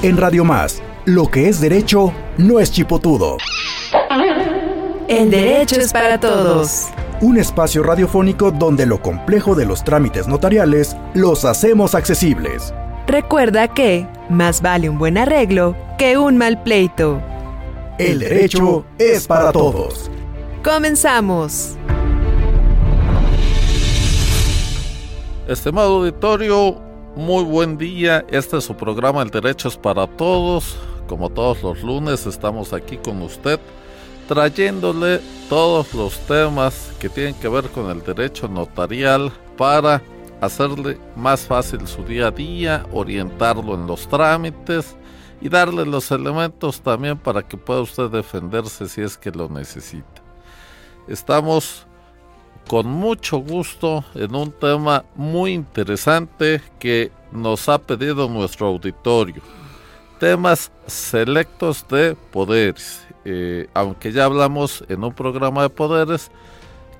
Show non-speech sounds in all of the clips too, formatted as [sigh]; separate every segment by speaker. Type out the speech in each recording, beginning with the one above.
Speaker 1: En Radio Más, lo que es derecho no es chipotudo.
Speaker 2: El derecho es para todos.
Speaker 1: Un espacio radiofónico donde lo complejo de los trámites notariales los hacemos accesibles.
Speaker 2: Recuerda que más vale un buen arreglo que un mal pleito.
Speaker 1: El derecho es para todos.
Speaker 2: Comenzamos.
Speaker 3: Estimado auditorio, muy buen día. Este es su programa El Derecho es para Todos. Como todos los lunes estamos aquí con usted trayéndole todos los temas que tienen que ver con el derecho notarial para hacerle más fácil su día a día, orientarlo en los trámites y darle los elementos también para que pueda usted defenderse si es que lo necesita. Estamos con mucho gusto en un tema muy interesante que nos ha pedido nuestro auditorio. Temas selectos de poderes. Eh, aunque ya hablamos en un programa de poderes,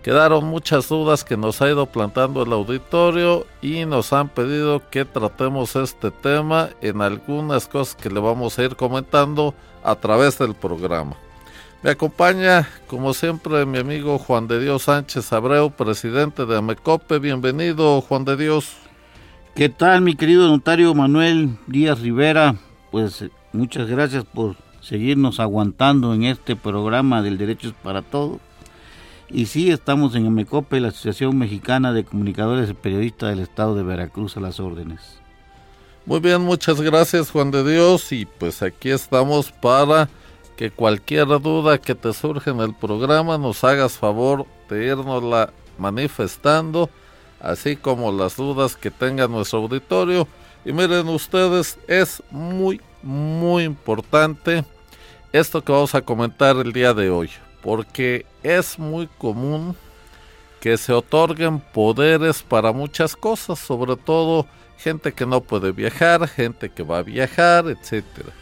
Speaker 3: quedaron muchas dudas que nos ha ido plantando el auditorio y nos han pedido que tratemos este tema en algunas cosas que le vamos a ir comentando a través del programa. Me acompaña, como siempre, mi amigo Juan de Dios Sánchez Abreu, presidente de Amecope. Bienvenido, Juan de Dios.
Speaker 4: ¿Qué tal, mi querido notario Manuel Díaz Rivera? Pues muchas gracias por seguirnos aguantando en este programa del Derechos para Todos. Y sí, estamos en Amecope, la Asociación Mexicana de Comunicadores y Periodistas del Estado de Veracruz, a las órdenes.
Speaker 3: Muy bien, muchas gracias, Juan de Dios. Y pues aquí estamos para que cualquier duda que te surja en el programa nos hagas favor de irnosla manifestando, así como las dudas que tenga nuestro auditorio. Y miren ustedes, es muy, muy importante esto que vamos a comentar el día de hoy, porque es muy común que se otorguen poderes para muchas cosas, sobre todo gente que no puede viajar, gente que va a viajar, etcétera.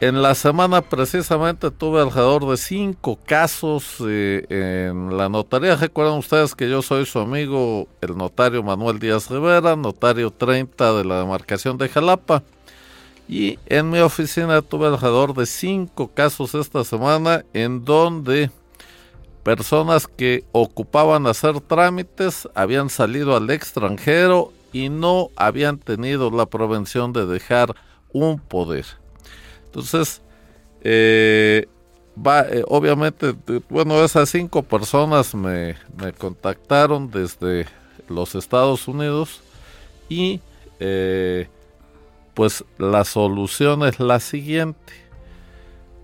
Speaker 3: En la semana precisamente tuve alrededor de cinco casos eh, en la notaría. Recuerdan ustedes que yo soy su amigo, el notario Manuel Díaz Rivera, notario 30 de la demarcación de Jalapa. Y en mi oficina tuve alrededor de cinco casos esta semana en donde personas que ocupaban hacer trámites habían salido al extranjero y no habían tenido la prevención de dejar un poder. Entonces, eh, va, eh, obviamente, bueno, esas cinco personas me, contactaron desde los Estados Unidos y eh, pues la solución es la siguiente.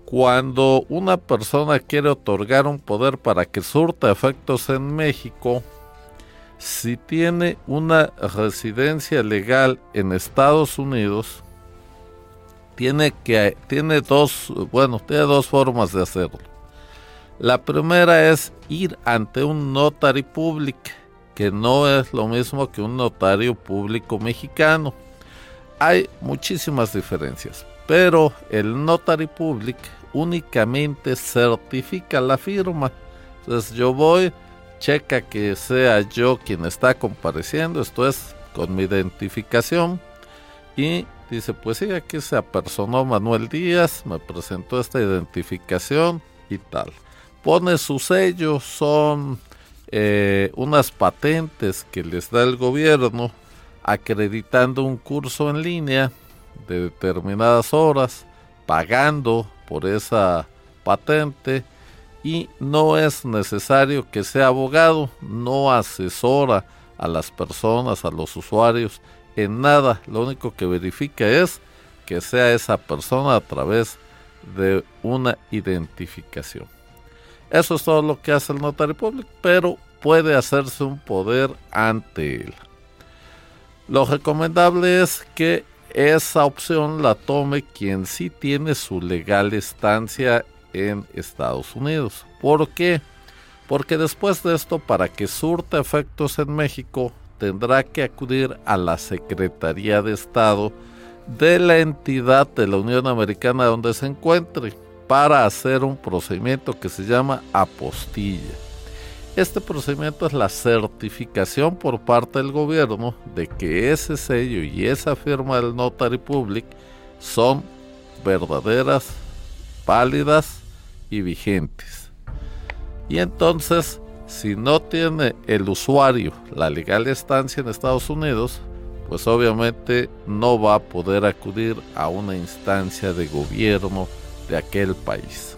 Speaker 3: Cuando una persona quiere otorgar un poder para que surta efectos en México, si tiene una residencia legal en Estados Unidos, tiene que tiene dos bueno tiene dos formas de hacerlo. La primera es ir ante un notary public que no es lo mismo que un notario público mexicano. Hay muchísimas diferencias pero el notary public únicamente certifica la firma. Entonces yo voy checa que sea yo quien está compareciendo esto es con mi identificación y Dice, pues sí, aquí se apersonó Manuel Díaz, me presentó esta identificación y tal. Pone su sello, son eh, unas patentes que les da el gobierno acreditando un curso en línea de determinadas horas, pagando por esa patente y no es necesario que sea abogado, no asesora a las personas, a los usuarios en nada, lo único que verifica es que sea esa persona a través de una identificación. Eso es todo lo que hace el notario público, pero puede hacerse un poder ante él. Lo recomendable es que esa opción la tome quien sí tiene su legal estancia en Estados Unidos. ¿Por qué? Porque después de esto, para que surta efectos en México, tendrá que acudir a la Secretaría de Estado de la entidad de la Unión Americana donde se encuentre para hacer un procedimiento que se llama apostilla. Este procedimiento es la certificación por parte del gobierno de que ese sello y esa firma del Notary Public son verdaderas, válidas y vigentes. Y entonces, si no tiene el usuario la legal estancia en Estados Unidos, pues obviamente no va a poder acudir a una instancia de gobierno de aquel país.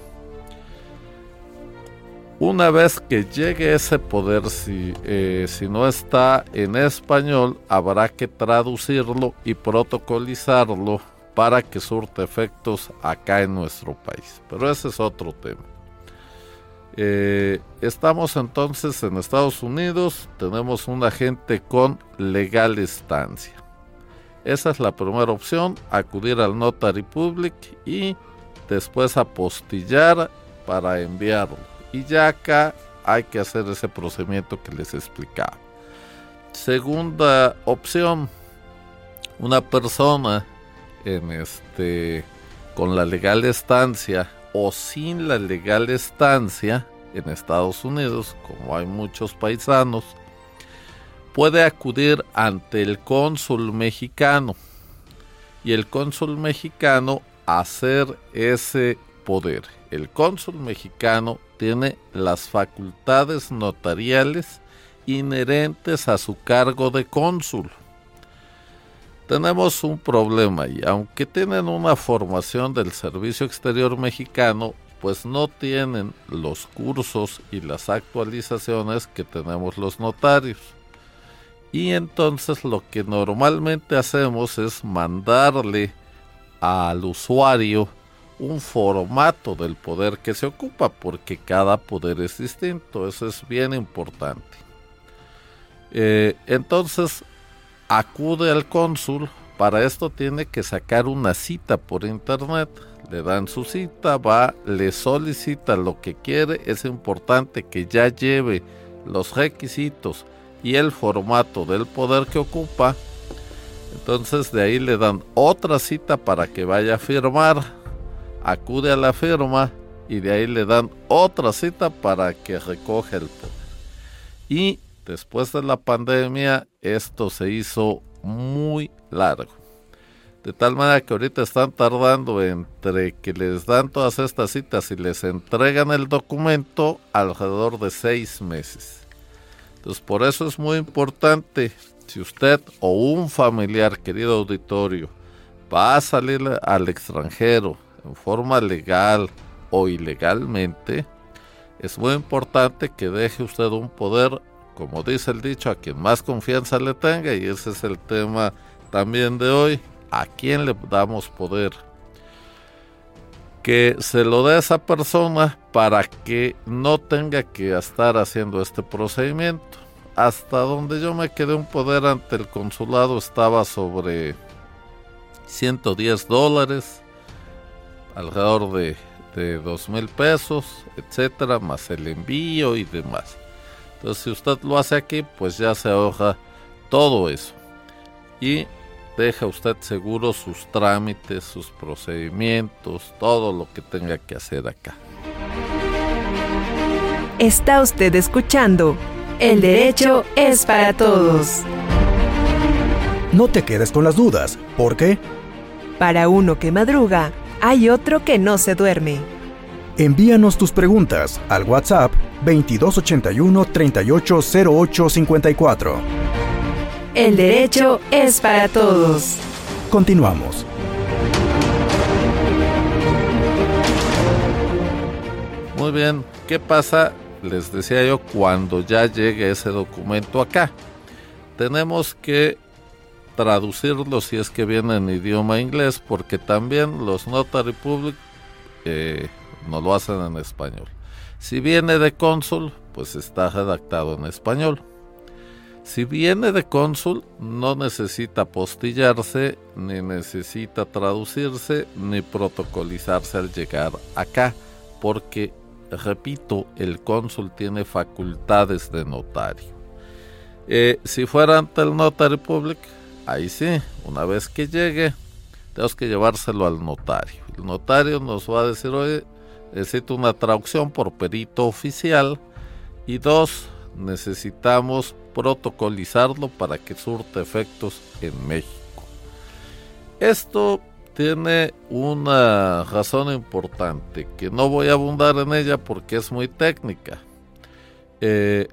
Speaker 3: Una vez que llegue ese poder, si, eh, no está en español, habrá que traducirlo y protocolizarlo para que surte efectos acá en nuestro país. Pero ese es otro tema. Eh, estamos entonces en Estados Unidos, tenemos un agente con legal estancia. Esa es la primera opción, acudir al Notary Public y después apostillar para enviarlo y ya acá hay que hacer ese procedimiento que les explicaba. Segunda opción, una persona en este con la legal estancia o sin la legal estancia en Estados Unidos, como hay muchos paisanos, puede acudir ante el cónsul mexicano y el cónsul mexicano hacer ese poder. El cónsul mexicano tiene las facultades notariales inherentes a su cargo de cónsul. Tenemos un problema y aunque tienen una formación del Servicio Exterior Mexicano, pues no tienen los cursos y las actualizaciones que tenemos los notarios. Y entonces lo que normalmente hacemos es mandarle al usuario un formato del poder que se ocupa, porque cada poder es distinto, eso es bien importante. Eh, entonces, acude al cónsul, para esto tiene que sacar una cita por internet, le dan su cita, va, le solicita lo que quiere, es importante que ya lleve los requisitos y el formato del poder que ocupa, entonces de ahí le dan otra cita para que vaya a firmar. Acude a la firma y de ahí le dan otra cita para que recoja el poder. Y después de la pandemia esto se hizo muy largo. De tal manera que ahorita están tardando entre que les dan todas estas citas y les entregan el documento alrededor de seis meses. Entonces por eso es muy importante, si usted o un familiar, querido auditorio, va a salir al extranjero, en forma legal o ilegalmente, es muy importante que deje usted un poder, como dice el dicho, a quien más confianza le tenga, y ese es el tema también de hoy, a quién le damos poder. Que se lo dé a esa persona para que no tenga que estar haciendo este procedimiento. Hasta donde yo me quedé un poder ante el consulado estaba sobre 110 dólares alrededor de, de dos mil pesos, etcétera, más el envío y demás. Entonces, si usted lo hace aquí, pues ya se ahorra todo eso. Y deja usted seguro sus trámites, sus procedimientos, todo lo que tenga que hacer acá.
Speaker 2: Está usted escuchando El derecho es para todos.
Speaker 1: No te quedes con las dudas, ¿por qué?
Speaker 2: Para uno que madruga, hay otro que no se duerme.
Speaker 1: Envíanos tus preguntas al WhatsApp 2281 380854.
Speaker 2: El derecho es para todos.
Speaker 1: Continuamos.
Speaker 3: Muy bien, ¿qué pasa? Les decía yo, cuando ya llegue ese documento acá, tenemos que traducirlo si es que viene en idioma inglés, porque también los Notary Public eh, no lo hacen en español. Si viene de cónsul, pues está redactado en español. Si viene de cónsul, no necesita postillarse, ni necesita traducirse, ni protocolizarse al llegar acá, porque, repito, el cónsul tiene facultades de notario. Eh, si fuera ante el Notary Public, ahí sí, una vez que llegue, tenemos que llevárselo al notario. El notario nos va a decir, oye, necesito una traducción por perito oficial. Y dos, necesitamos protocolizarlo para que surte efectos en México. Esto tiene una razón importante que no voy a abundar en ella porque es muy técnica. Eh,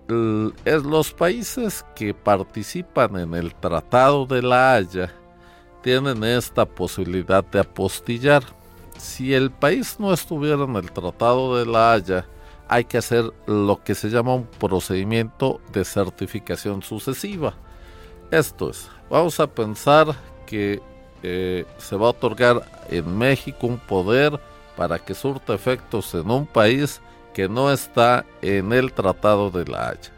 Speaker 3: es los países que participan en el Tratado de la Haya tienen esta posibilidad de apostillar. Si el país no estuviera en el Tratado de la Haya, hay que hacer lo que se llama un procedimiento de certificación sucesiva. Esto es, vamos a pensar que eh, se va a otorgar en México un poder para que surta efectos en un país que no está en el Tratado de la Haya.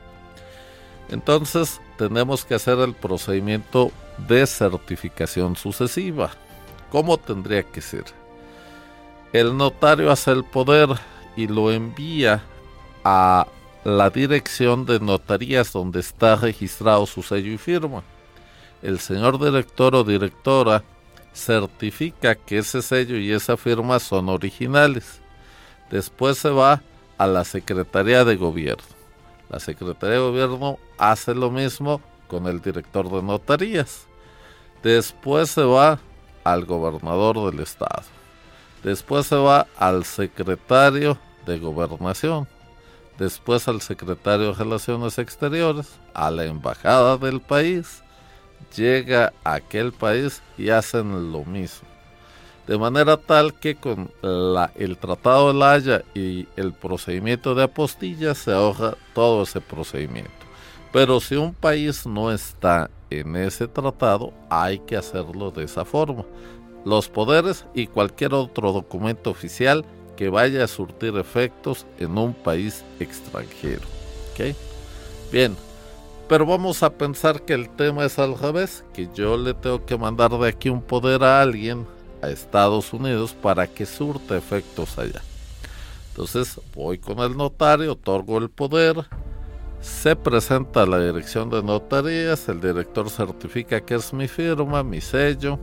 Speaker 3: Entonces tenemos que hacer el procedimiento de certificación sucesiva. ¿Cómo tendría que ser? El notario hace el poder y lo envía a la dirección de notarías donde está registrado su sello y firma. El señor director o directora certifica que ese sello y esa firma son originales. Después se va a la Secretaría de Gobierno. La Secretaría de Gobierno hace lo mismo con el director de notarías. Después se va al gobernador del estado. Después se va al secretario de gobernación. Después al secretario de Relaciones Exteriores, a la embajada del país. Llega a aquel país y hacen lo mismo. De manera tal que con el Tratado de la Haya y el procedimiento de apostilla se ahorra todo ese procedimiento. Pero si un país no está en ese tratado, hay que hacerlo de esa forma. Los poderes y cualquier otro documento oficial que vaya a surtir efectos en un país extranjero. Bien, pero vamos a pensar que el tema es al revés, que yo le tengo que mandar de aquí un poder a alguien, a Estados Unidos, para que surte efectos allá. Entonces voy con el notario, otorgo el poder, se presenta a la dirección de notarías, el director certifica que es mi firma, mi sello,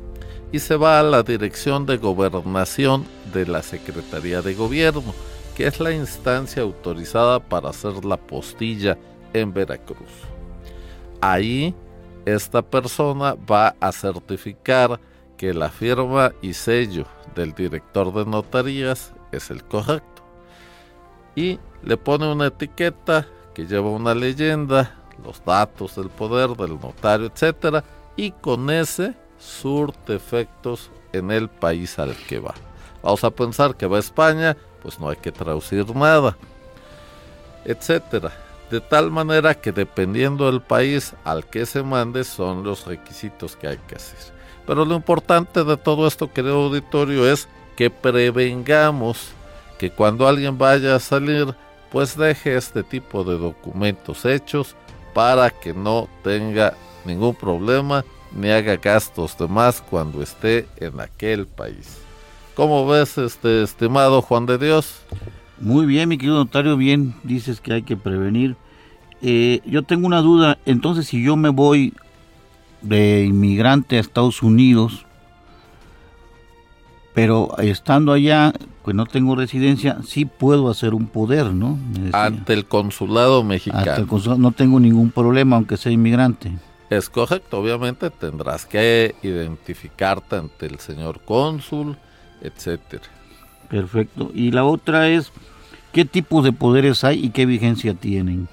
Speaker 3: y se va a la dirección de gobernación de la Secretaría de Gobierno, que es la instancia autorizada para hacer la postilla en Veracruz. Ahí esta persona va a certificar que la firma y sello del director de notarías es el correcto. Y le pone una etiqueta que lleva una leyenda, los datos del poder del notario, etcétera, y con ese surte efectos en el país al que va. Vamos a pensar que va a España, pues no hay que traducir nada, etcétera. De tal manera que dependiendo del país al que se mande son los requisitos que hay que hacer. Pero lo importante de todo esto, querido auditorio, es que prevengamos que cuando alguien vaya a salir pues deje este tipo de documentos hechos para que no tenga ningún problema ni haga gastos de más cuando esté en aquel país. ¿Cómo ves, este estimado Juan de Dios?
Speaker 4: Muy bien, mi querido notario, bien, dices que hay que prevenir. Eh, yo tengo una duda, entonces si yo me voy de inmigrante a Estados Unidos, pero estando allá, pues no tengo residencia, sí puedo hacer un poder, ¿no?
Speaker 3: Ante el consulado mexicano. Ante el consulado,
Speaker 4: no tengo ningún problema, aunque sea inmigrante.
Speaker 3: Es correcto, obviamente tendrás que identificarte ante el señor cónsul, etcétera.
Speaker 4: Perfecto. Y la otra es, ¿qué tipos de poderes hay y qué vigencia tienen?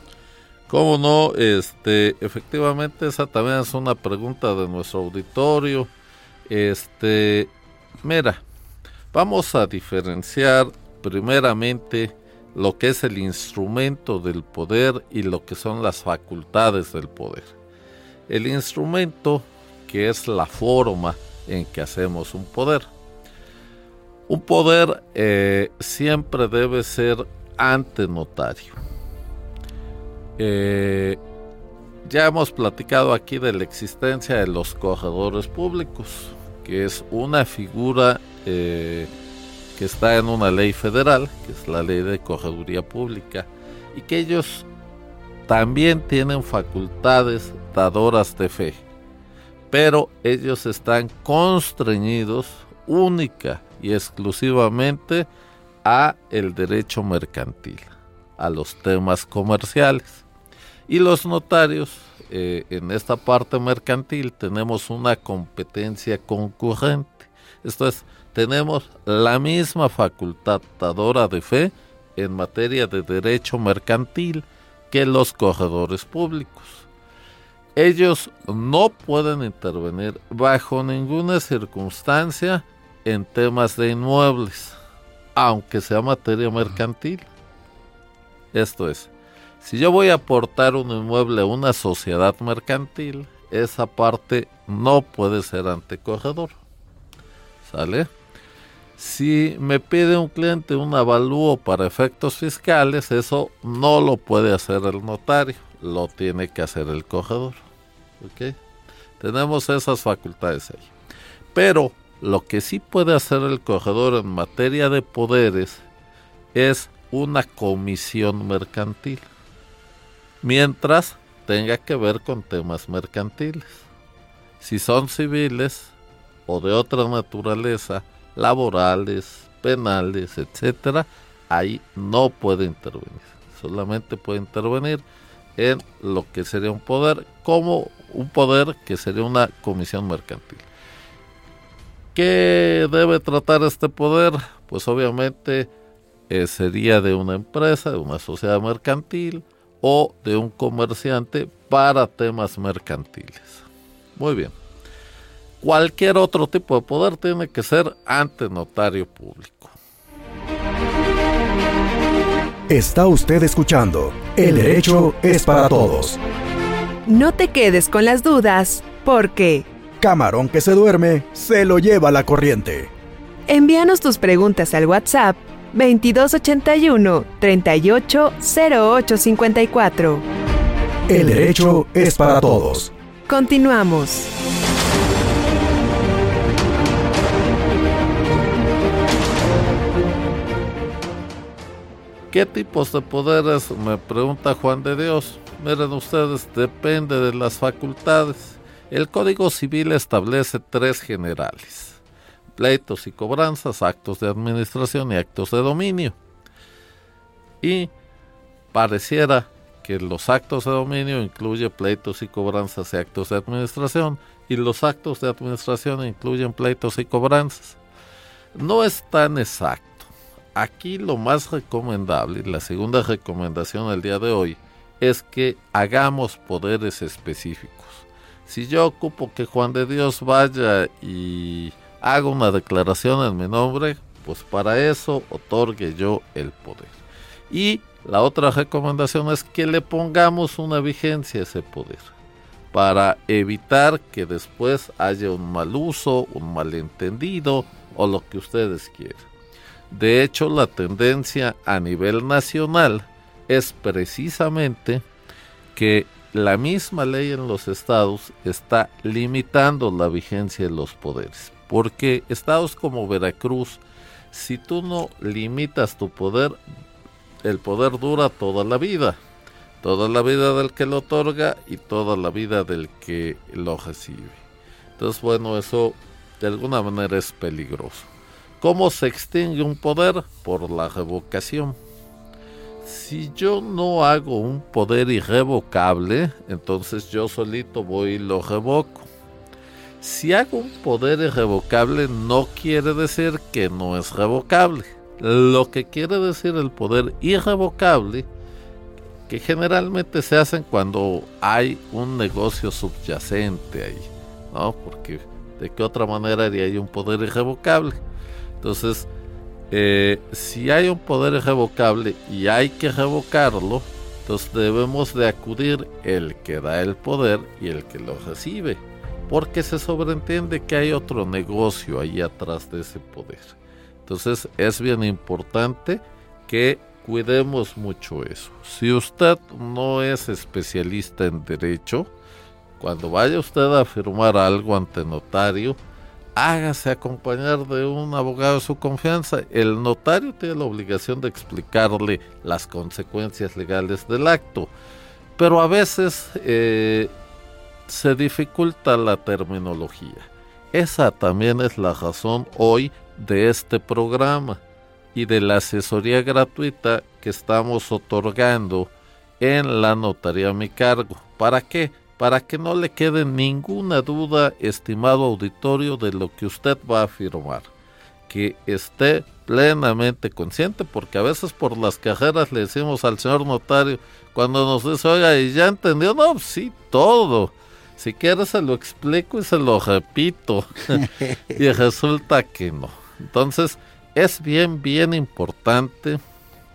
Speaker 3: Cómo no, este, efectivamente esa también es una pregunta de nuestro auditorio. Este, mira, Vamos a diferenciar primeramente lo que es el instrumento del poder y lo que son las facultades del poder. El instrumento que es la forma en que hacemos un poder. Un poder eh, siempre debe ser ante notario. Eh, ya hemos platicado aquí de la existencia de los corredores públicos, que es una figura eh, que está en una ley federal, que es la ley de correduría pública, y que ellos también tienen facultades dadoras de fe, pero ellos están constreñidos única y exclusivamente a el derecho mercantil, a los temas comerciales. Y los notarios, eh, en esta parte mercantil, tenemos una competencia concurrente Esto es, tenemos la misma facultadora de fe en materia de derecho mercantil que los corredores públicos. Ellos no pueden intervenir bajo ninguna circunstancia en temas de inmuebles, aunque sea materia mercantil. Esto es, si yo voy a aportar un inmueble a una sociedad mercantil, esa parte no puede ser ante corredor. ¿Sale? Si me pide un cliente un avalúo para efectos fiscales, eso no lo puede hacer el notario, lo tiene que hacer el corredor. ¿Ok? Tenemos esas facultades ahí. Pero lo que sí puede hacer el corredor en materia de poderes es una comisión mercantil. Mientras tenga que ver con temas mercantiles. Si son civiles o de otra naturaleza, laborales, penales, etcétera, ahí no puede intervenir. Solamente puede intervenir en lo que sería un poder, como un poder que sería una comisión mercantil. ¿Qué debe tratar este poder? Pues obviamente eh, sería de una empresa, de una sociedad mercantil o de un comerciante para temas mercantiles. Muy bien cualquier otro tipo de poder tiene que ser ante notario público.
Speaker 1: Está usted escuchando El derecho es para todos.
Speaker 2: No te quedes con las dudas, porque...
Speaker 1: Camarón que se duerme, se lo lleva la corriente.
Speaker 2: Envíanos tus preguntas al WhatsApp 2281 380854.
Speaker 1: El derecho es para todos.
Speaker 2: Continuamos.
Speaker 3: ¿Qué tipos de poderes? Me pregunta Juan de Dios. Miren ustedes, depende de las facultades. El Código Civil establece tres generales. Pleitos y cobranzas, actos de administración y actos de dominio. Y pareciera que los actos de dominio incluyen pleitos y cobranzas y actos de administración y los actos de administración incluyen pleitos y cobranzas. No es tan exacto aquí lo más recomendable, la segunda recomendación del día de hoy, es que hagamos poderes específicos. Si yo ocupo que Juan de Dios vaya y haga una declaración en mi nombre, pues para eso otorgue yo el poder. Y la otra recomendación es que le pongamos una vigencia a ese poder para evitar que después haya un mal uso, un malentendido o lo que ustedes quieran. De hecho, la tendencia a nivel nacional es precisamente que la misma ley en los estados está limitando la vigencia de los poderes. Porque estados como Veracruz, si tú no limitas tu poder, el poder dura toda la vida. Toda la vida del que lo otorga y toda la vida del que lo recibe. Entonces, bueno, eso de alguna manera es peligroso. ¿Cómo se extingue un poder? Por la revocación. Si yo no hago un poder irrevocable, entonces yo solito voy y lo revoco. Si hago un poder irrevocable no quiere decir que no es revocable. Lo que quiere decir el poder irrevocable, que generalmente se hacen cuando hay un negocio subyacente ahí, ¿no? Porque de qué otra manera haría un poder irrevocable entonces, eh, si hay un poder irrevocable y hay que revocarlo, entonces debemos de acudir el que da el poder y el que lo recibe, porque se sobreentiende que hay otro negocio ahí atrás de ese poder. Entonces es bien importante que cuidemos mucho eso. Si usted no es especialista en derecho, cuando vaya usted a firmar algo ante notario, hágase acompañar de un abogado de su confianza. El notario tiene la obligación de explicarle las consecuencias legales del acto, pero a veces eh, se dificulta la terminología. Esa también es la razón hoy de este programa y de la asesoría gratuita que estamos otorgando en la notaría a mi cargo. ¿Para qué? Para que no le quede ninguna duda, estimado auditorio, de lo que usted va a afirmar. Que esté plenamente consciente, porque a veces por las cajeras le decimos al señor notario, cuando nos dice, oiga, ¿y ya entendió? No, sí, todo. Si quieres se lo explico y se lo repito. [laughs] y resulta que no. Entonces, es bien, bien importante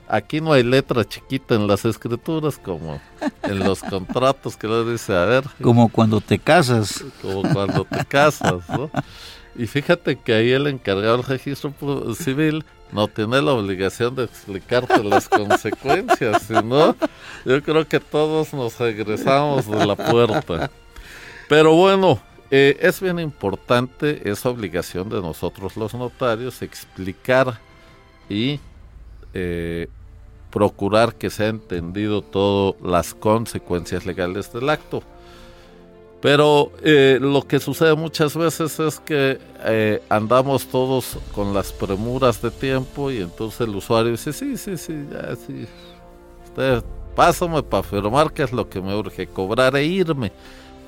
Speaker 3: Aquí no hay letra chiquita en las escrituras como en los contratos que le dice, a ver.
Speaker 4: Como cuando te casas.
Speaker 3: Como cuando te casas, ¿no? Y fíjate que ahí el encargado del registro civil no tiene la obligación de explicarte las consecuencias, sino yo creo que todos nos regresamos de la puerta. Pero bueno, eh, es bien importante esa obligación de nosotros los notarios explicar y eh, procurar que sea entendido todas las consecuencias legales del acto. Pero eh, lo que sucede muchas veces es que eh, andamos todos con las premuras de tiempo y entonces el usuario dice, sí, sí, sí, ya, sí. Usted, pásame para firmar que es lo que me urge, cobrar e irme.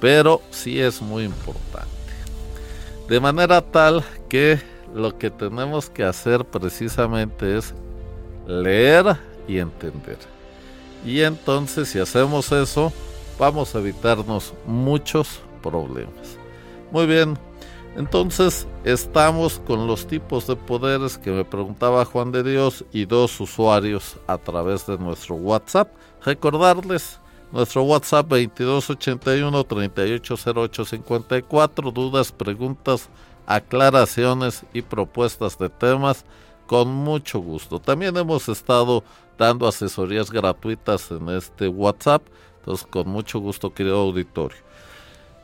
Speaker 3: Pero sí es muy importante. De manera tal que lo que tenemos que hacer precisamente es leer y entender. Y entonces si hacemos eso, vamos a evitarnos muchos problemas. Muy bien, entonces estamos con los tipos de poderes que me preguntaba Juan de Dios y dos usuarios a través de nuestro WhatsApp. Recordarles nuestro WhatsApp 2281 380854, dudas, preguntas, aclaraciones y propuestas de temas con mucho gusto. También hemos estado dando asesorías gratuitas en este WhatsApp, entonces con mucho gusto, querido auditorio.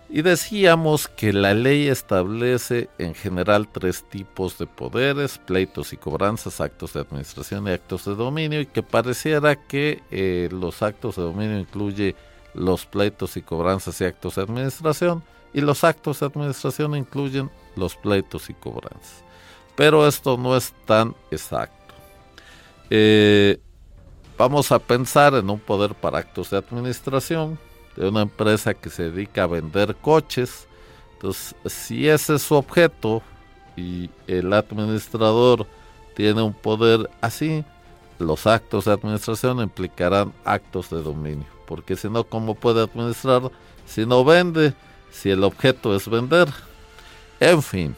Speaker 3: Y decíamos que la ley establece en general tres tipos de poderes, pleitos y cobranzas, actos de administración y actos de dominio, y que pareciera que eh, los actos de dominio incluye los pleitos y cobranzas y actos de administración, y los actos de administración incluyen los pleitos y cobranzas. Pero esto no es tan exacto. Eh, vamos a pensar en un poder para actos de administración de una empresa que se dedica a vender coches. Entonces, si ese es su objeto y el administrador tiene un poder así, los actos de administración implicarán actos de dominio. Porque si no, ¿cómo puede administrar si no vende? Si el objeto es vender. En fin,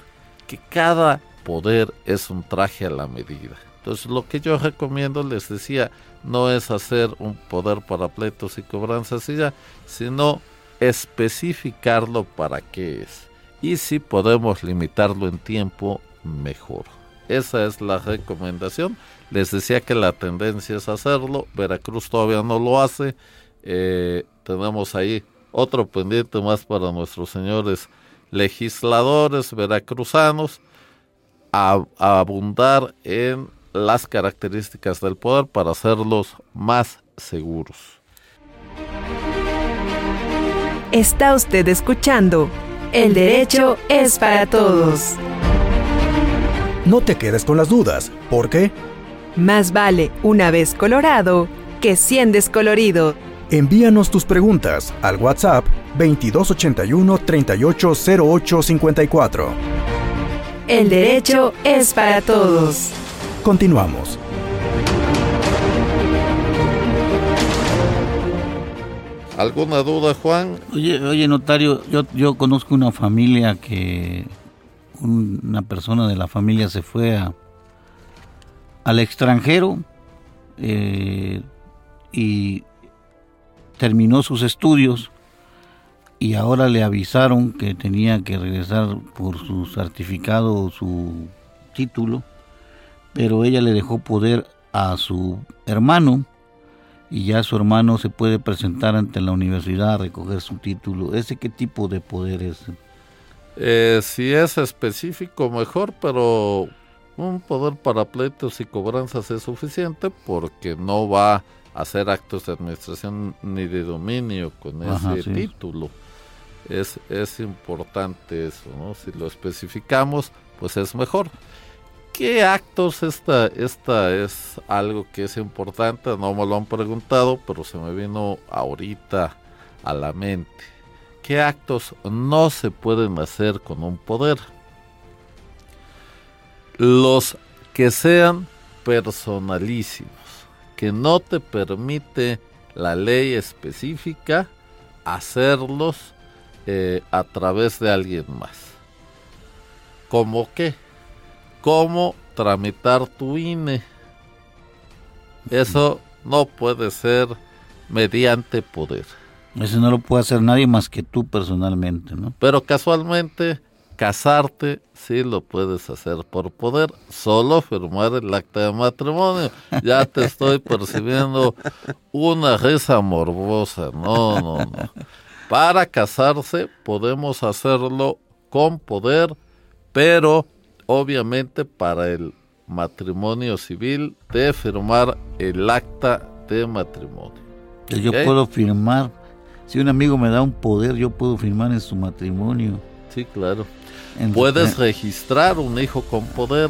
Speaker 3: que cada poder es un traje a la medida. Entonces lo que yo recomiendo, les decía, no es hacer un poder para pleitos y cobranzas y ya, sino especificarlo para qué es. Y si podemos limitarlo en tiempo, mejor. Esa es la recomendación. Les decía que la tendencia es hacerlo. Veracruz todavía no lo hace. Eh, tenemos ahí otro pendiente más para nuestros señores legisladores veracruzanos a, abundar en las características del poder para hacerlos más seguros.
Speaker 2: Está usted escuchando El derecho es para todos.
Speaker 1: No te quedes con las dudas, ¿por qué?
Speaker 2: Más vale una vez colorado que cien descolorido.
Speaker 1: Envíanos tus preguntas al WhatsApp 2281 380854.
Speaker 2: El derecho es para todos.
Speaker 1: Continuamos.
Speaker 3: ¿Alguna duda, Juan?
Speaker 4: Oye, oye notario, yo, yo conozco una familia que una persona de la familia se fue a, al extranjero eh, y terminó sus estudios y ahora le avisaron que tenía que regresar por su certificado o su título, pero ella le dejó poder a su hermano y ya su hermano se puede presentar ante la universidad a recoger su título. ¿Ese qué tipo de poder es?
Speaker 3: Eh, si es específico, mejor, pero un poder para pleitos y cobranzas es suficiente porque no va a hacer actos de administración ni de dominio con ese título. Es, es importante eso, ¿no? Si lo especificamos, pues es mejor. ¿Qué actos? Esta, esta es algo que es importante, no me lo han preguntado, pero se me vino ahorita a la mente. qué actos no se pueden hacer con un poder. Los que sean personalísimos, que no te permite la ley específica hacerlos eh, a través de alguien más. ¿Cómo qué? ¿Cómo tramitar tu INE? Eso no puede ser mediante poder.
Speaker 4: Eso no lo puede hacer nadie más que tú personalmente, ¿no?
Speaker 3: Pero casualmente, casarte sí lo puedes hacer por poder, solo firmar el acta de matrimonio. Ya te estoy percibiendo una risa morbosa. No, no, no. Para casarse podemos hacerlo con poder, pero obviamente para el matrimonio civil de firmar el acta de matrimonio.
Speaker 4: Yo puedo firmar, si un amigo me da un poder, yo puedo firmar en su matrimonio.
Speaker 3: Sí, claro. Puedes registrar un hijo con poder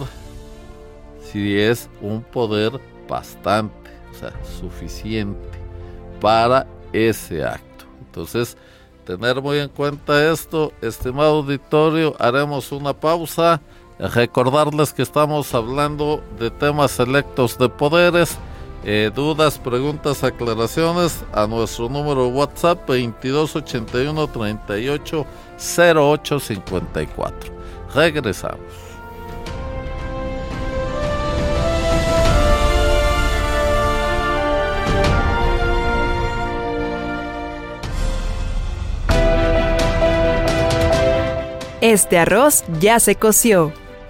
Speaker 3: si es un poder bastante, o sea, suficiente para ese acto. Entonces, tener muy en cuenta esto, estimado auditorio, haremos una pausa. Recordarles que estamos hablando de temas selectos de poderes. Eh, dudas, preguntas, aclaraciones a nuestro número WhatsApp 2281 38 0854. Regresamos.
Speaker 2: Este arroz ya se coció.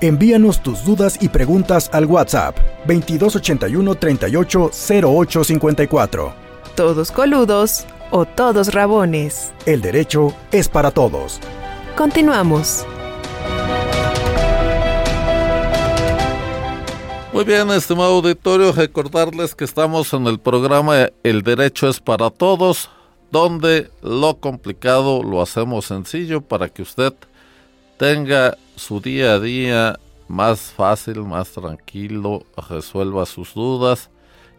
Speaker 1: Envíanos tus dudas y preguntas al WhatsApp 2281 38
Speaker 2: Todos coludos o todos rabones.
Speaker 1: El derecho es para todos.
Speaker 2: Continuamos.
Speaker 3: Muy bien, estimado auditorio, recordarles que estamos en el programa El Derecho es para Todos, donde lo complicado lo hacemos sencillo para que usted tenga su día a día más fácil, más tranquilo, resuelva sus dudas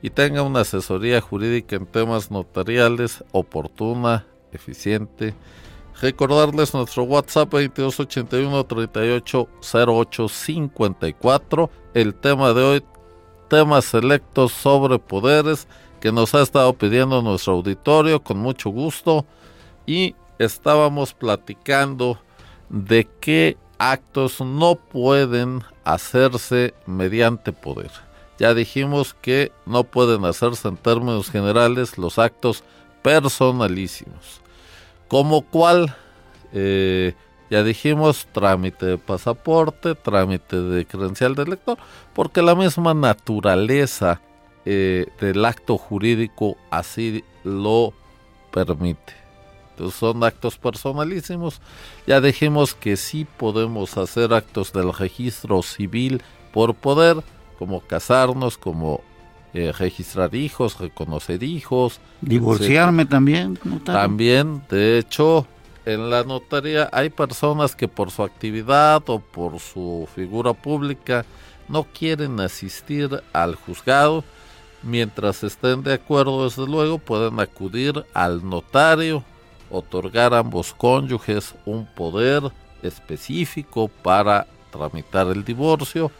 Speaker 3: y tenga una asesoría jurídica en temas notariales oportuna, eficiente. Recordarles nuestro WhatsApp 2281 380854. El tema de hoy, temas selectos sobre poderes que nos ha estado pidiendo nuestro auditorio con mucho gusto y estábamos platicando de qué actos no pueden hacerse mediante poder. Ya dijimos que no pueden hacerse en términos generales los actos personalísimos. Como cual, eh, ya dijimos, trámite de pasaporte, trámite de credencial de elector, porque la misma naturaleza eh, del acto jurídico así lo permite son actos personalísimos. Ya dijimos que sí podemos hacer actos del registro civil por poder, como casarnos, como eh, registrar hijos, reconocer hijos.
Speaker 4: Divorciarme también.
Speaker 3: También, de hecho, en la notaría hay personas que por su actividad o por su figura pública no quieren asistir al juzgado. Mientras estén de acuerdo, desde luego, pueden acudir al notario otorgar a ambos cónyuges un poder específico para tramitar el divorcio.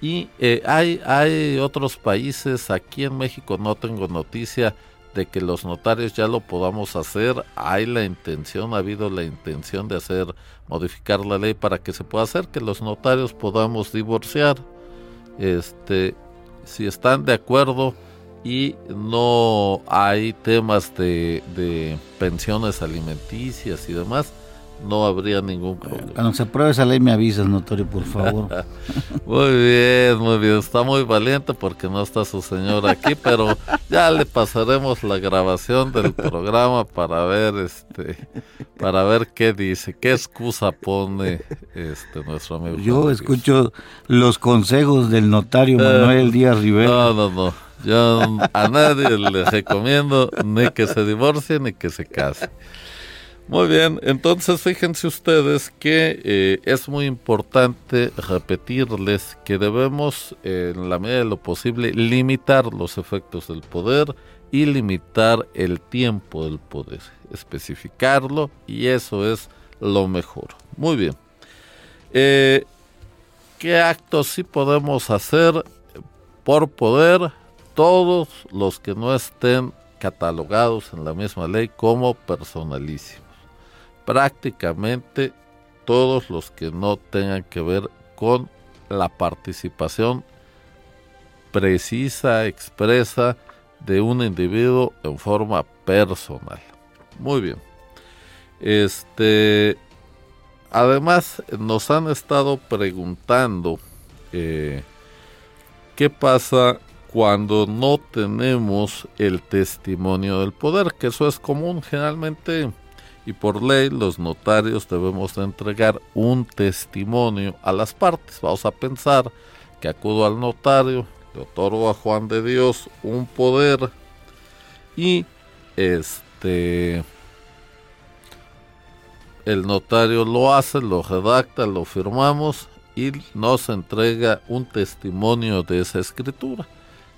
Speaker 3: Y eh, hay, hay otros países, aquí en México no tengo noticia de que los notarios ya lo podamos hacer, hay la intención, ha habido la intención de hacer, modificar la ley para que se pueda hacer, que los notarios podamos divorciar, este, si están de acuerdo, y no hay temas de, pensiones alimenticias y demás, no habría ningún problema.
Speaker 4: Cuando se apruebe esa ley me avisas, notario, por favor. [laughs]
Speaker 3: muy bien, muy bien. Está muy valiente porque no está su señora aquí, pero ya le pasaremos la grabación del programa para ver este para ver qué dice, qué excusa pone este nuestro amigo.
Speaker 4: Yo escucho los consejos del notario Manuel Díaz Rivera.
Speaker 3: No, no, no. Yo a nadie le recomiendo ni que se divorcie ni que se case. Muy bien, entonces fíjense ustedes que eh, es muy importante repetirles que debemos, en la medida de lo posible, limitar los efectos del poder y limitar el tiempo del poder, especificarlo y eso es lo mejor. Muy bien. Eh, ¿Qué actos sí podemos hacer por poder? Todos los que no estén catalogados en la misma ley como personalísimos prácticamente todos los que no tengan que ver con la participación precisa, expresa de un individuo en forma personal. Muy bien. Este, además, nos han estado preguntando eh, qué pasa cuando no tenemos el testimonio del poder, que eso es común generalmente y por ley los notarios debemos entregar un testimonio a las partes. Vamos a pensar que acudo al notario, le otorgo a Juan de Dios un poder y este el notario lo hace, lo redacta, lo firmamos y nos entrega un testimonio de esa escritura.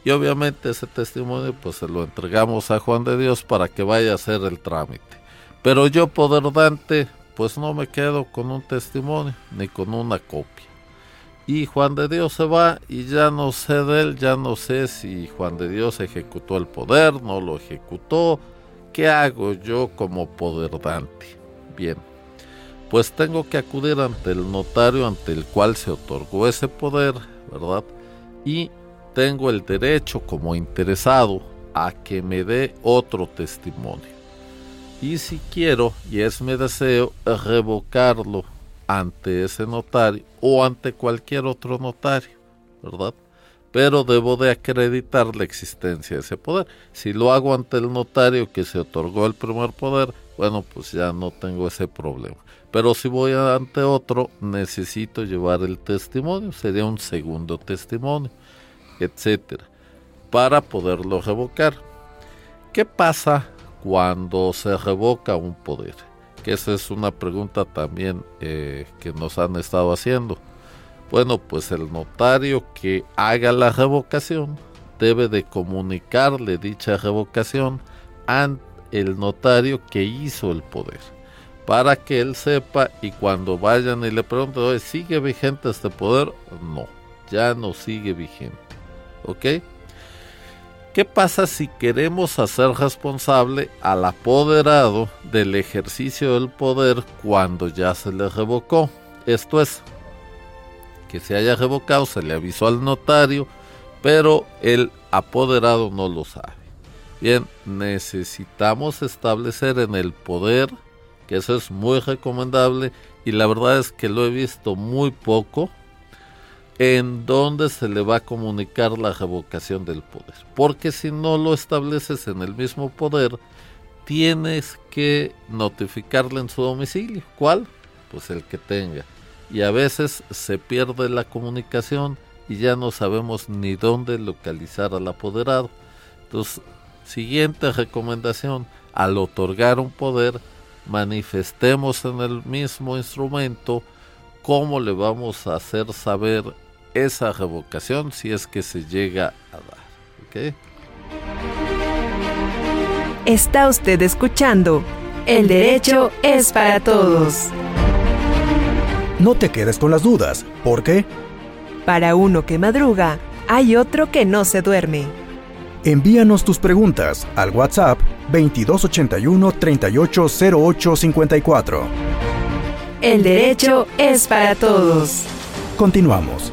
Speaker 3: Y obviamente ese testimonio pues se lo entregamos a Juan de Dios para que vaya a hacer el trámite. Pero yo, poder Dante, pues no me quedo con un testimonio ni con una copia. Y Juan de Dios se va y ya no sé de él, ya no sé si Juan de Dios ejecutó el poder, no lo ejecutó. ¿Qué hago yo como poder Dante? Bien, pues tengo que acudir ante el notario ante el cual se otorgó ese poder, ¿verdad? Y tengo el derecho como interesado a que me dé otro testimonio y si quiero, y es mi deseo, revocarlo ante ese notario o ante cualquier otro notario, ¿verdad? Pero debo de acreditar la existencia de ese poder. Si lo hago ante el notario que se otorgó el primer poder, bueno, pues ya no tengo ese problema. Pero si voy ante otro, necesito llevar el testimonio, sería un segundo testimonio, etcétera, para poderlo revocar. ¿Qué pasa cuando se revoca un poder? Que esa es una pregunta también eh, que nos han estado haciendo. Bueno, pues el notario que haga la revocación debe de comunicarle dicha revocación al notario que hizo el poder para que él sepa y cuando vayan y le pregunten, ¿sigue vigente este poder? No, ya no sigue vigente. ¿Ok? ¿Qué pasa si queremos hacer responsable al apoderado del ejercicio del poder cuando ya se le revocó? Esto es, que se haya revocado, se le avisó al notario, pero el apoderado no lo sabe. Bien, necesitamos establecer en el poder, que eso es muy recomendable, y la verdad es que lo he visto muy poco, en dónde se le va a comunicar la revocación del poder. Porque si no lo estableces en el mismo poder, tienes que notificarle en su domicilio. ¿Cuál? Pues el que tenga. Y a veces se pierde la comunicación y ya no sabemos ni dónde localizar al apoderado. Entonces, siguiente recomendación, al otorgar un poder, manifestemos en el mismo instrumento cómo le vamos a hacer saber esa revocación si es que se llega a dar.
Speaker 2: Está usted escuchando El derecho es para todos.
Speaker 1: No te quedes con las dudas, ¿por qué?
Speaker 2: Para uno que madruga, hay otro que no se duerme.
Speaker 1: Envíanos tus preguntas al WhatsApp 2281 380854.
Speaker 2: El derecho es para todos.
Speaker 1: Continuamos.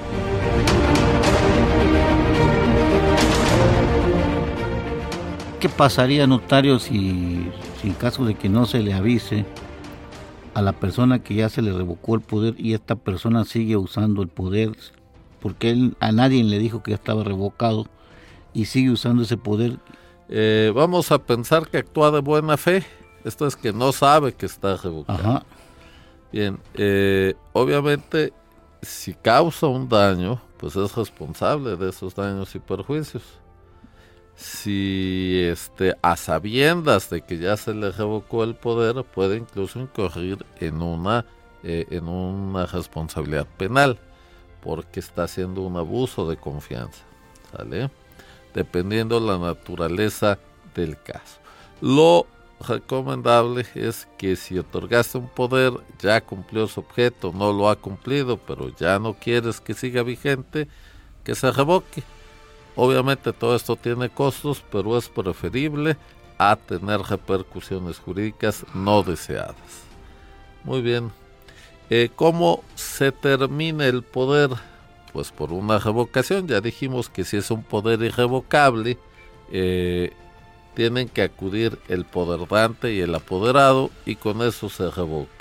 Speaker 4: ¿Qué pasaría, notario, si, en caso de que no se le avise a la persona que ya se le revocó el poder y esta persona sigue usando el poder porque él, a nadie le dijo que ya estaba revocado y sigue usando ese poder.
Speaker 3: Eh, vamos a pensar que actúa de buena fe. Esto es que no sabe que está revocado. Bien, eh, obviamente si causa un daño, pues es responsable de esos daños y perjuicios. Si este, a sabiendas de que ya se le revocó el poder, puede incluso incurrir en una, eh, en una responsabilidad penal, porque está haciendo un abuso de confianza, ¿sale? Dependiendo la naturaleza del caso. Lo recomendable es que si otorgaste un poder, ya cumplió su objeto, no lo ha cumplido, pero ya no quieres que siga vigente, que se revoque. Obviamente todo esto tiene costos, pero es preferible a tener repercusiones jurídicas no deseadas. Muy bien. Eh, ¿Cómo se termina el poder? Pues por una revocación. Ya dijimos que si es un poder irrevocable, eh, tienen que acudir el poderdante y el apoderado y con eso se revoca.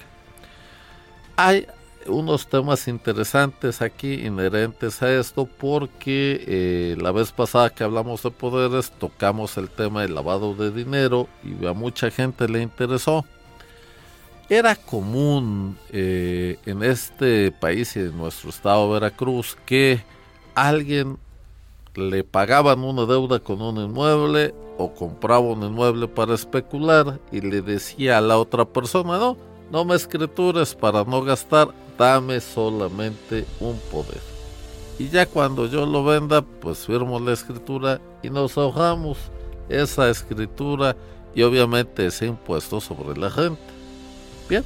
Speaker 3: Hay unos temas interesantes aquí inherentes a esto porque eh, la vez pasada que hablamos de poderes tocamos el tema del lavado de dinero y a mucha gente le interesó. Era común eh, en este país y en nuestro estado Veracruz que alguien le pagaban una deuda con un inmueble o compraba un inmueble para especular y le decía a la otra persona, no, no me escritures para no gastar, dame solamente un poder. Y ya cuando yo lo venda, pues firmo la escritura y nos ahorramos esa escritura y obviamente ese impuesto sobre la gente. Bien,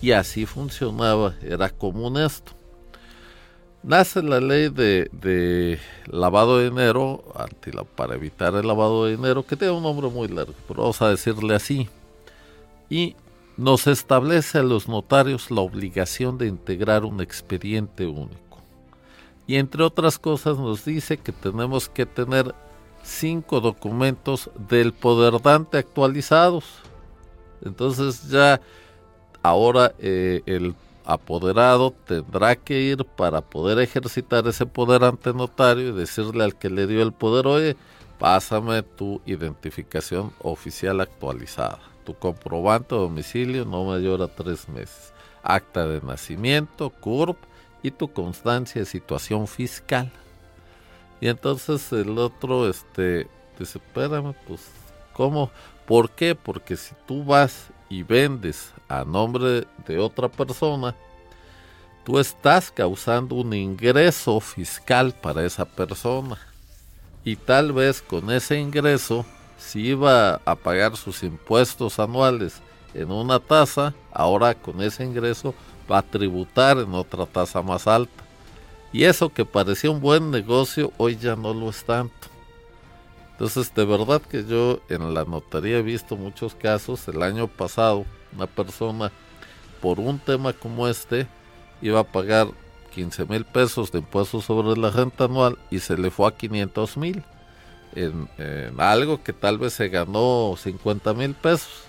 Speaker 3: y así funcionaba, era común esto nace la ley de, lavado de dinero para evitar el lavado de dinero, que tiene un nombre muy largo, pero vamos a decirle así. Y nos establece a los notarios la obligación de integrar un expediente único. Y entre otras cosas nos dice que tenemos que tener cinco documentos del poder dante actualizados. Entonces ya ahora eh, el apoderado tendrá que ir para poder ejercitar ese poder ante notario y decirle al que le dio el poder, oye, pásame tu identificación oficial actualizada, tu comprobante de domicilio no mayor a tres meses, acta de nacimiento, CURP y tu constancia de situación fiscal. Y entonces el otro este, dice, espérame, pues, ¿cómo? ¿Por qué? Porque si tú vas y vendes a nombre de otra persona, tú estás causando un ingreso fiscal para esa persona. Y tal vez con ese ingreso, si iba a pagar sus impuestos anuales en una tasa, ahora con ese ingreso va a tributar en otra tasa más alta. Y eso que parecía un buen negocio, hoy ya no lo es tanto. Entonces, de verdad que yo en la notaría he visto muchos casos. El año pasado, una persona, por un tema como este, iba a pagar 15 mil pesos de impuestos sobre la renta anual y se le fue a 500 mil. En, algo que tal vez se ganó 50 mil pesos.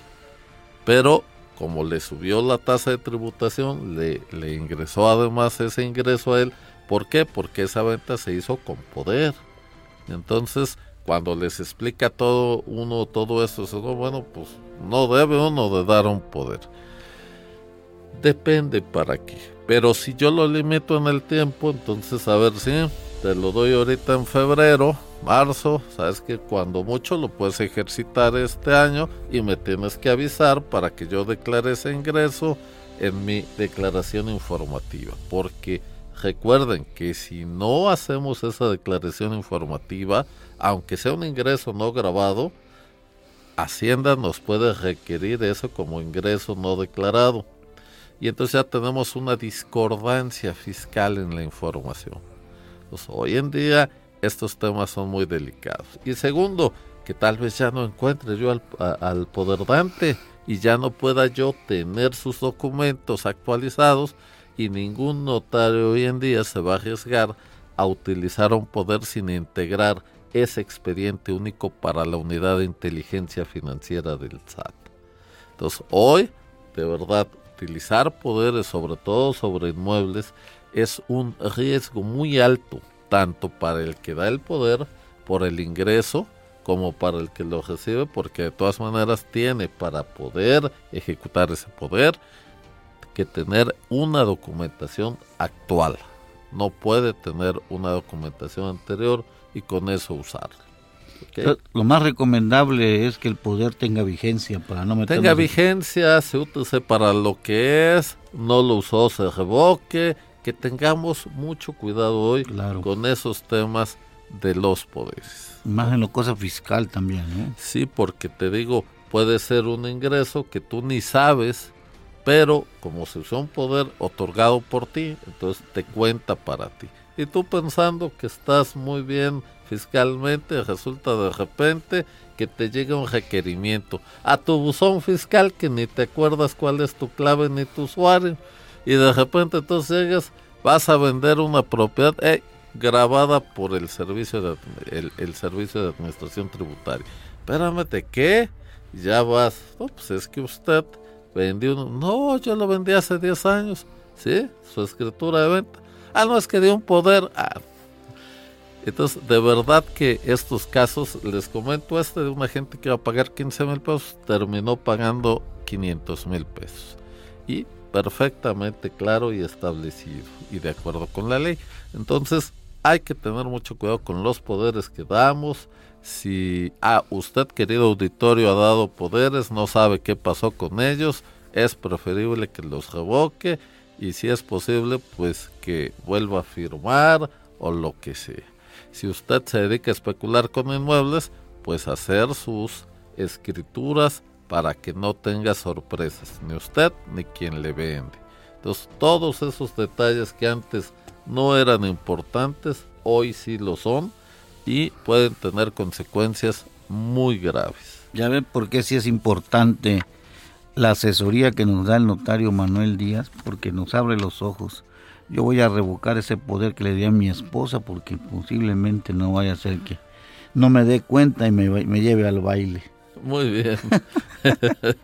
Speaker 3: Pero como le subió la tasa de tributación, le, le ingresó además ese ingreso a él. ¿Por qué? Porque esa venta se hizo con poder. Entonces, cuando les explica todo uno todo eso, bueno, pues no debe uno de dar un poder. Depende para qué. Pero si yo lo limito en el tiempo, entonces a ver si te lo doy ahorita en febrero, marzo, sabes que cuando mucho lo puedes ejercitar este año y me tienes que avisar para que yo declare ese ingreso en mi declaración informativa. Porque recuerden que si no hacemos esa declaración informativa, aunque sea un ingreso no grabado, Hacienda nos puede requerir eso como ingreso no declarado. Y entonces ya tenemos una discordancia fiscal en la información. hoy en día estos temas son muy delicados. Y segundo, que tal vez ya no encuentre yo al, al poder dante y ya no pueda yo tener sus documentos actualizados y ningún notario hoy en día se va a arriesgar a utilizar un poder sin integrar ese expediente único para la unidad de inteligencia financiera del SAT. Entonces, hoy, de verdad, utilizar poderes, sobre todo sobre inmuebles, es un riesgo muy alto, tanto para el que da el poder por el ingreso como para el que lo recibe, porque de todas maneras tiene para poder ejecutar ese poder que tener una documentación actual. No puede tener una documentación anterior y con eso usarla.
Speaker 4: Lo más recomendable es que el poder tenga vigencia para no meter.
Speaker 3: Tenga vigencia, se use para lo que es, no lo usó, se revoque, que tengamos mucho cuidado hoy con esos temas de los poderes.
Speaker 4: Más en lo cosa fiscal también, ¿no?
Speaker 3: Sí, porque te digo, puede ser un ingreso que tú ni sabes, pero como se usó un poder otorgado por ti, entonces te cuenta para ti. Y tú pensando que estás muy bien fiscalmente, resulta de repente que te llega un requerimiento a tu buzón fiscal que ni te acuerdas cuál es tu clave ni tu usuario. Y de repente entonces llegas, vas a vender una propiedad grabada por el servicio de, el, servicio de administración tributaria. Espérame, ¿de qué? Ya vas, no, pues es que usted vendió uno. No, yo lo vendí hace 10 años. ¿Sí? Su escritura de venta. Ah, no, es que dio un poder. Ah. Entonces, de verdad que estos casos, les comento, este de una gente que iba a pagar 15 mil pesos, terminó pagando 500 mil pesos. Y perfectamente claro y establecido y de acuerdo con la ley. Entonces, hay que tener mucho cuidado con los poderes que damos. Si ah, usted, querido auditorio, ha dado poderes, no sabe qué pasó con ellos, es preferible que los revoque y si es posible, pues que vuelva a firmar o lo que sea. Si usted se dedica a especular con inmuebles, pues hacer sus escrituras para que no tenga sorpresas, ni usted ni quien le vende. Entonces, todos esos detalles que antes no eran importantes, hoy sí lo son y pueden tener consecuencias muy graves.
Speaker 4: Ya ven por qué sí es importante la asesoría que nos da el notario Manuel Díaz, porque nos abre los ojos. Yo voy a revocar ese poder que le di a mi esposa porque posiblemente no vaya a ser que no me dé cuenta y me, me lleve al baile.
Speaker 3: Muy bien. [laughs]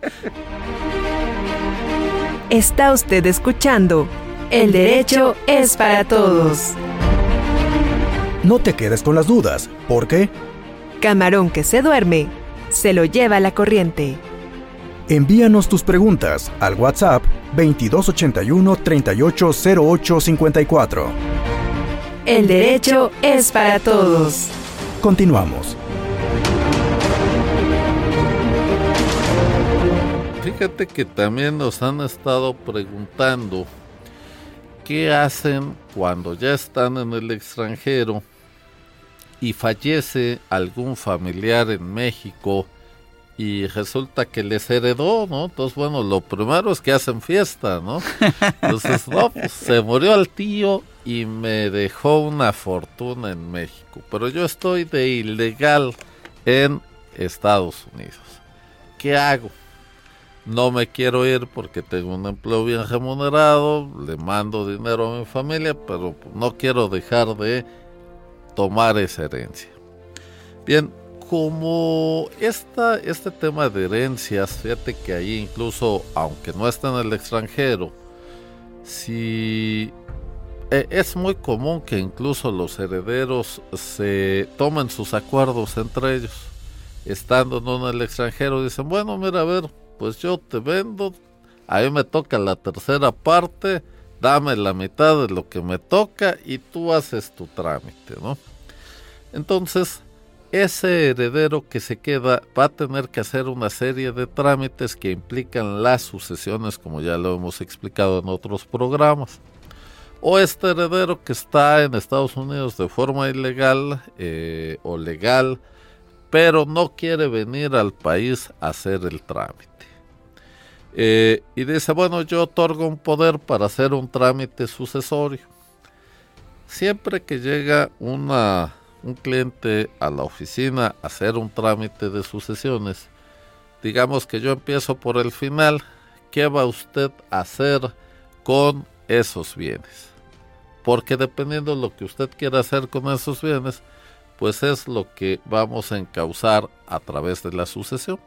Speaker 2: Está usted escuchando El derecho es para todos.
Speaker 1: No te quedes con las dudas, ¿por qué?
Speaker 2: Camarón que se duerme, se lo lleva la corriente.
Speaker 1: Envíanos tus preguntas al WhatsApp 2281 380854.
Speaker 2: El derecho es para todos.
Speaker 1: Continuamos.
Speaker 3: Fíjate que también nos han estado preguntando qué hacen cuando ya están en el extranjero y fallece algún familiar en México y resulta que les heredó, ¿no? Entonces, bueno, lo primero es que hacen fiesta, ¿no? Entonces, no, pues, se murió el tío y me dejó una fortuna en México, pero yo estoy de ilegal en Estados Unidos. ¿Qué hago? No me quiero ir porque tengo un empleo bien remunerado, le mando dinero a mi familia, pero no quiero dejar de tomar esa herencia. Bien, como esta, este tema de herencias, fíjate que ahí incluso, aunque no está en el extranjero, si e, es muy común que incluso los herederos se tomen sus acuerdos entre ellos, estando no en el extranjero, dicen, bueno, mira, a ver, pues yo te vendo, a mí me toca la tercera parte, dame la mitad de lo que me toca y tú haces tu trámite, ¿no? Entonces, ese heredero que se queda va a tener que hacer una serie de trámites que implican las sucesiones, como ya lo hemos explicado en otros programas. O este heredero que está en Estados Unidos de forma ilegal eh, o legal, pero no quiere venir al país a hacer el trámite. Eh, y dice, bueno, yo otorgo un poder para hacer un trámite sucesorio. Siempre que llega una un cliente a la oficina a hacer un trámite de sucesiones, digamos que yo empiezo por el final, ¿qué va usted a hacer con esos bienes? Porque dependiendo de lo que usted quiera hacer con esos bienes, pues es lo que vamos a encauzar a través de la sucesión.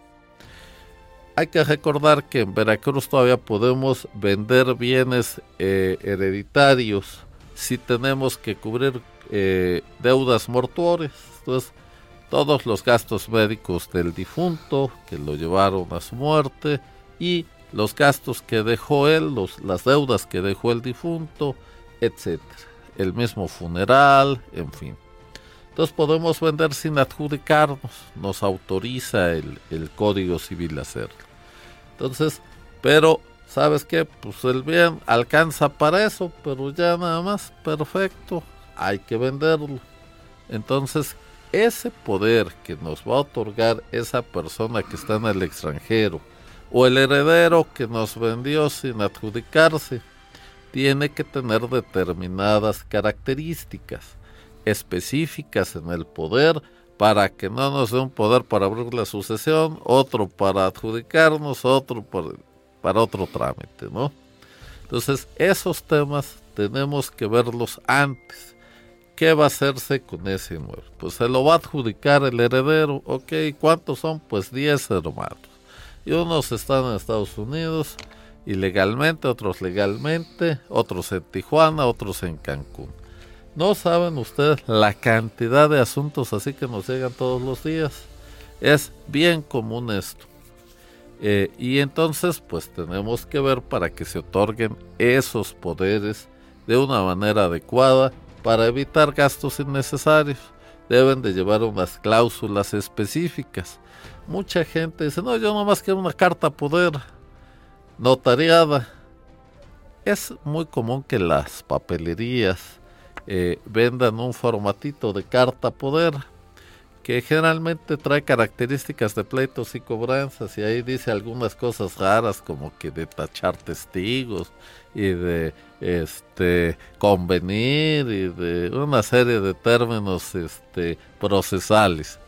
Speaker 3: hay que recordar que en Veracruz todavía podemos vender bienes eh, hereditarios si tenemos que cubrir eh, deudas mortuorias. Entonces, todos los gastos médicos del difunto que lo llevaron a su muerte y los gastos que dejó él, los, las deudas que dejó el difunto, etc. El mismo funeral, en fin. Entonces podemos vender sin adjudicarnos, nos autoriza el, el Código Civil hacerlo. Entonces, pero, ¿sabes qué? Pues el bien alcanza para eso, pero ya nada más, perfecto, hay que venderlo. Entonces, ese poder que nos va a otorgar esa persona que está en el extranjero, o el heredero que nos vendió sin adjudicarse, tiene que tener determinadas características específicas en el poder para que no nos dé un poder para abrir la sucesión, otro para adjudicarnos, otro para, otro trámite, ¿no? Entonces, esos temas tenemos que verlos antes. ¿Qué va a hacerse con ese inmueble? Pues se lo va a adjudicar el heredero. Ok, ¿cuántos son? Pues 10 hermanos. Y unos están en Estados Unidos ilegalmente, otros legalmente, otros en Tijuana, otros en Cancún. No saben ustedes la cantidad de asuntos así que nos llegan todos los días. Es bien común esto. Eh, y entonces pues tenemos que ver para que se otorguen esos poderes de una manera adecuada para evitar gastos innecesarios. Deben de llevar unas cláusulas específicas. Mucha gente dice, no, yo nomás quiero una carta poder notariada. Es muy común que las papelerías eh, vendan un formatito de carta poder que generalmente trae características de pleitos y cobranzas y ahí dice algunas cosas raras como que de tachar testigos y de este convenir y de una serie de términos este procesales.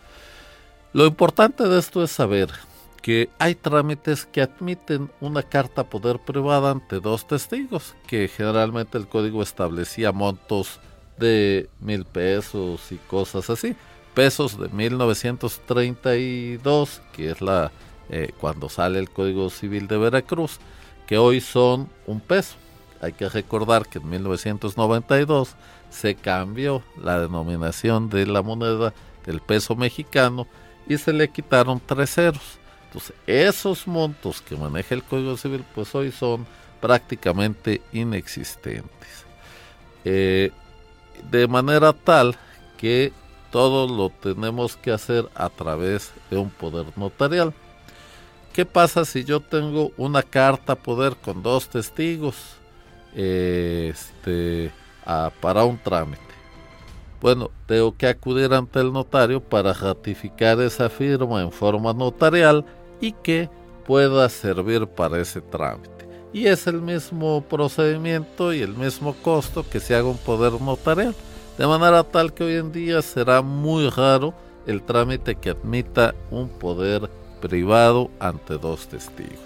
Speaker 3: Lo importante de esto es saber que hay trámites que admiten una carta poder privada ante dos testigos, que generalmente el código establecía montos de mil pesos y cosas así. Pesos de 1932, que es la eh, cuando sale el Código Civil de Veracruz, que hoy son un peso. Hay que recordar que en 1992 se cambió la denominación de la moneda del peso mexicano y se le quitaron tres ceros. Entonces, esos montos que maneja el Código Civil, pues hoy son prácticamente inexistentes. Eh, de manera tal que todo lo tenemos que hacer a través de un poder notarial. ¿Qué pasa si yo tengo una carta poder con dos testigos este, para un trámite? Bueno, tengo que acudir ante el notario para ratificar esa firma en forma notarial y que pueda servir para ese trámite y es el mismo procedimiento y el mismo costo que se haga un poder notarial. De manera tal que hoy en día será muy raro el trámite que admita un poder privado ante dos testigos.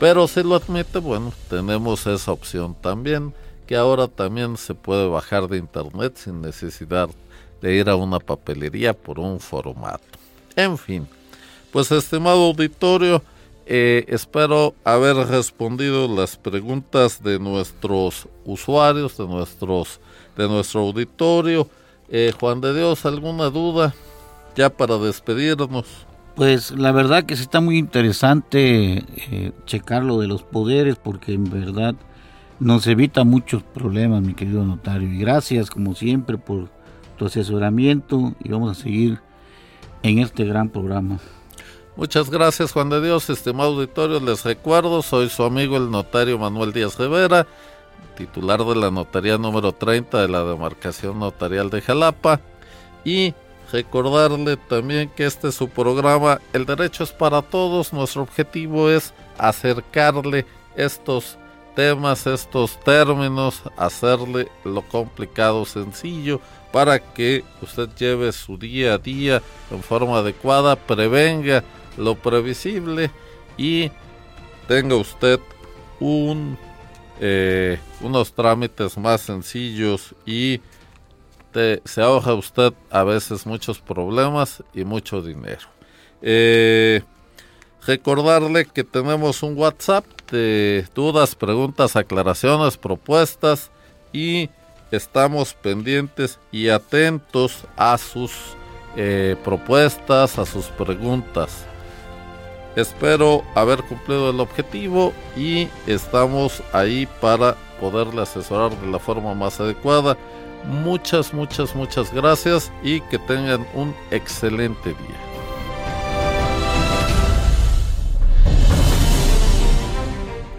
Speaker 3: Pero si lo admite, bueno, tenemos esa opción también, que ahora también se puede bajar de internet sin necesidad de ir a una papelería por un formato. En fin, pues estimado auditorio, eh, espero haber respondido las preguntas de nuestros usuarios, de nuestros, de nuestro auditorio. Eh, Juan de Dios, ¿alguna duda ya para despedirnos?
Speaker 4: Pues la verdad que sí está muy interesante eh, checar lo de los poderes porque en verdad nos evita muchos problemas, mi querido notario. Y gracias como siempre por tu asesoramiento y vamos a seguir en este gran programa.
Speaker 3: Muchas gracias Juan de Dios, estimado auditorio, les recuerdo, soy su amigo el notario Manuel Díaz Rivera, titular de la notaría número 30 de la demarcación notarial de Jalapa. Y recordarle también que este es su programa El Derecho es para Todos, nuestro objetivo es acercarle estos temas, estos términos, hacerle lo complicado sencillo para que usted lleve su día a día en forma adecuada, prevenga lo previsible y tenga usted un, eh, unos trámites más sencillos y se ahorra usted a veces muchos problemas y mucho dinero. Eh, Recordarle que tenemos un WhatsApp de dudas, preguntas, aclaraciones, propuestas y estamos pendientes y atentos a sus eh, propuestas, a sus preguntas. Espero haber cumplido el objetivo y estamos ahí para poderle asesorar de la forma más adecuada. Muchas, muchas, muchas gracias y que tengan un excelente día.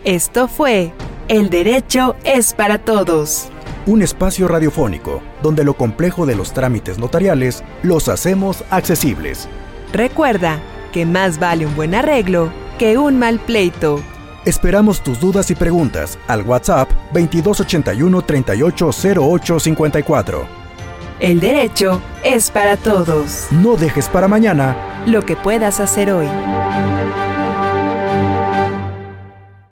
Speaker 2: Esto fue El Derecho es para Todos.
Speaker 1: Un espacio radiofónico donde lo complejo de los trámites notariales los hacemos accesibles.
Speaker 2: Recuerda que más vale un buen arreglo que un mal pleito.
Speaker 1: Esperamos tus dudas y preguntas al WhatsApp 2281 380854.
Speaker 2: El derecho es para todos.
Speaker 1: No dejes para mañana
Speaker 2: lo que puedas hacer hoy.